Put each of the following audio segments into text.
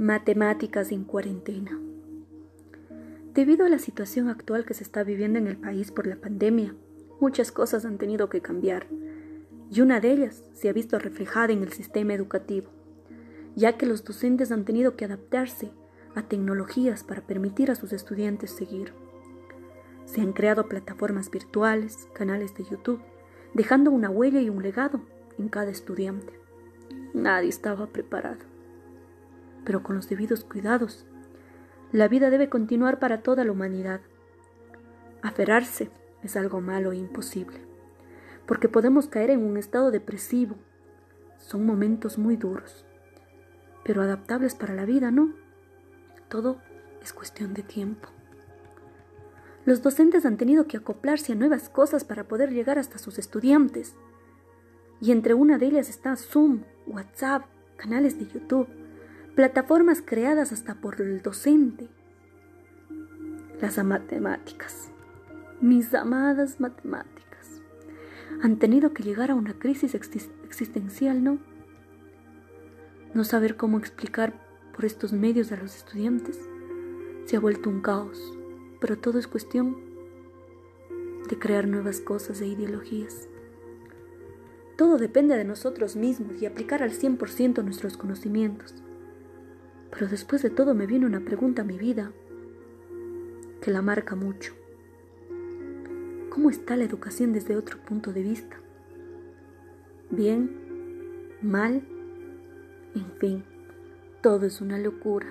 Matemáticas en cuarentena. Debido a la situación actual que se está viviendo en el país por la pandemia, muchas cosas han tenido que cambiar, y una de ellas se ha visto reflejada en el sistema educativo, ya que los docentes han tenido que adaptarse a tecnologías para permitir a sus estudiantes seguir. Se han creado plataformas virtuales, canales de YouTube, dejando una huella y un legado en cada estudiante. Nadie estaba preparado pero con los debidos cuidados. La vida debe continuar para toda la humanidad. Aferrarse es algo malo e imposible, porque podemos caer en un estado depresivo. Son momentos muy duros, pero adaptables para la vida, ¿no? Todo es cuestión de tiempo. Los docentes han tenido que acoplarse a nuevas cosas para poder llegar hasta sus estudiantes. Y entre una de ellas está Zoom, WhatsApp, canales de YouTube, plataformas creadas hasta por el docente. Las matemáticas, mis amadas matemáticas, han tenido que llegar a una crisis existencial, ¿no? No saber cómo explicar por estos medios a los estudiantes se ha vuelto un caos, pero todo es cuestión de crear nuevas cosas e ideologías. Todo depende de nosotros mismos y aplicar al 100% nuestros conocimientos. Pero después de todo me viene una pregunta a mi vida que la marca mucho. ¿Cómo está la educación desde otro punto de vista? ¿Bien? ¿Mal? En fin, todo es una locura.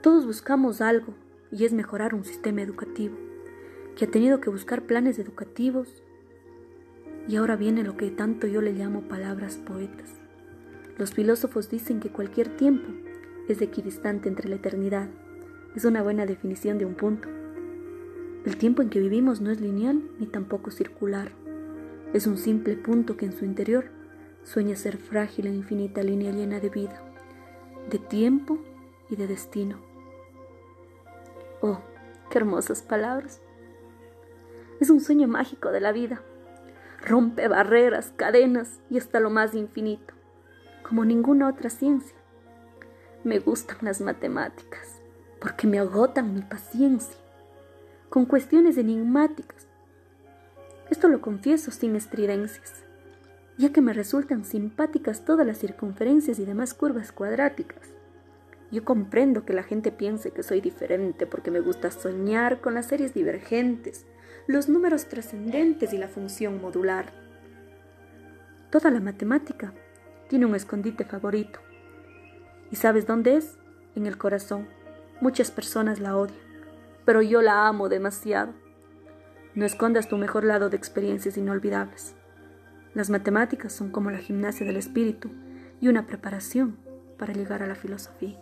Todos buscamos algo y es mejorar un sistema educativo que ha tenido que buscar planes educativos y ahora viene lo que tanto yo le llamo palabras poetas. Los filósofos dicen que cualquier tiempo es equidistante entre la eternidad. Es una buena definición de un punto. El tiempo en que vivimos no es lineal ni tampoco circular. Es un simple punto que en su interior sueña ser frágil e infinita línea llena de vida, de tiempo y de destino. Oh, qué hermosas palabras. Es un sueño mágico de la vida. Rompe barreras, cadenas y hasta lo más infinito como ninguna otra ciencia. Me gustan las matemáticas porque me agotan mi paciencia con cuestiones enigmáticas. Esto lo confieso sin estridencias, ya que me resultan simpáticas todas las circunferencias y demás curvas cuadráticas. Yo comprendo que la gente piense que soy diferente porque me gusta soñar con las series divergentes, los números trascendentes y la función modular. Toda la matemática tiene un escondite favorito. ¿Y sabes dónde es? En el corazón. Muchas personas la odian, pero yo la amo demasiado. No escondas tu mejor lado de experiencias inolvidables. Las matemáticas son como la gimnasia del espíritu y una preparación para llegar a la filosofía.